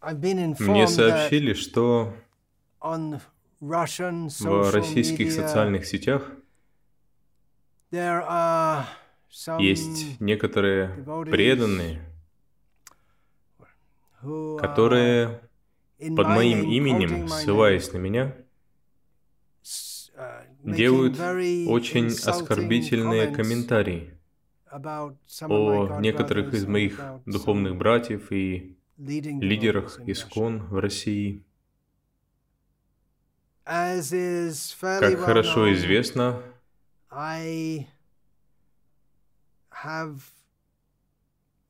Мне сообщили, что в российских социальных сетях есть некоторые преданные, которые под моим именем, ссылаясь на меня, делают очень оскорбительные комментарии о некоторых из моих духовных братьев и лидерах Искон в России. Как хорошо известно,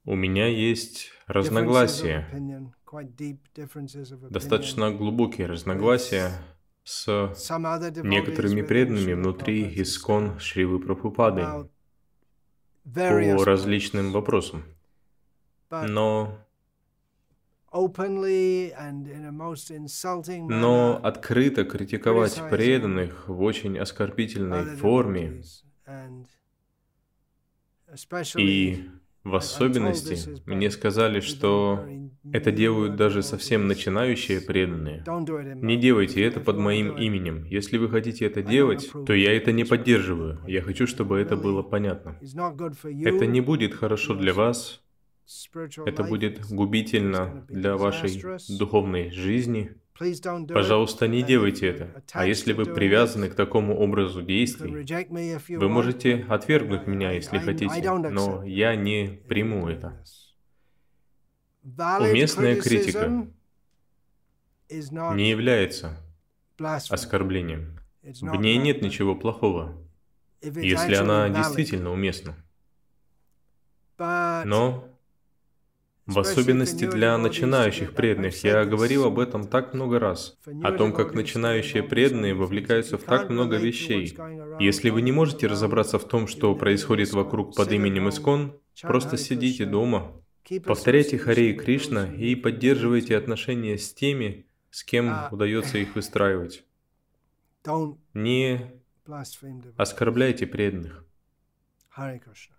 у меня есть разногласия, достаточно глубокие разногласия с некоторыми преданными внутри Искон Шривы Прабхупады по различным вопросам. Но но открыто критиковать преданных в очень оскорбительной форме. и в особенности мне сказали, что это делают даже совсем начинающие преданные. Не делайте это под моим именем. Если вы хотите это делать, то я это не поддерживаю. Я хочу, чтобы это было понятно. Это не будет хорошо для вас, это будет губительно для вашей духовной жизни. Пожалуйста, не делайте это. А если вы привязаны к такому образу действий, вы можете отвергнуть меня, если хотите, но я не приму это. Уместная критика не является оскорблением. В ней нет ничего плохого, если она действительно уместна. Но в особенности для начинающих преданных. Я говорил об этом так много раз. О том, как начинающие преданные вовлекаются в так много вещей. Если вы не можете разобраться в том, что происходит вокруг под именем Искон, просто сидите дома, повторяйте Харе и Кришна и поддерживайте отношения с теми, с кем удается их выстраивать. Не оскорбляйте преданных. Hare Krishna.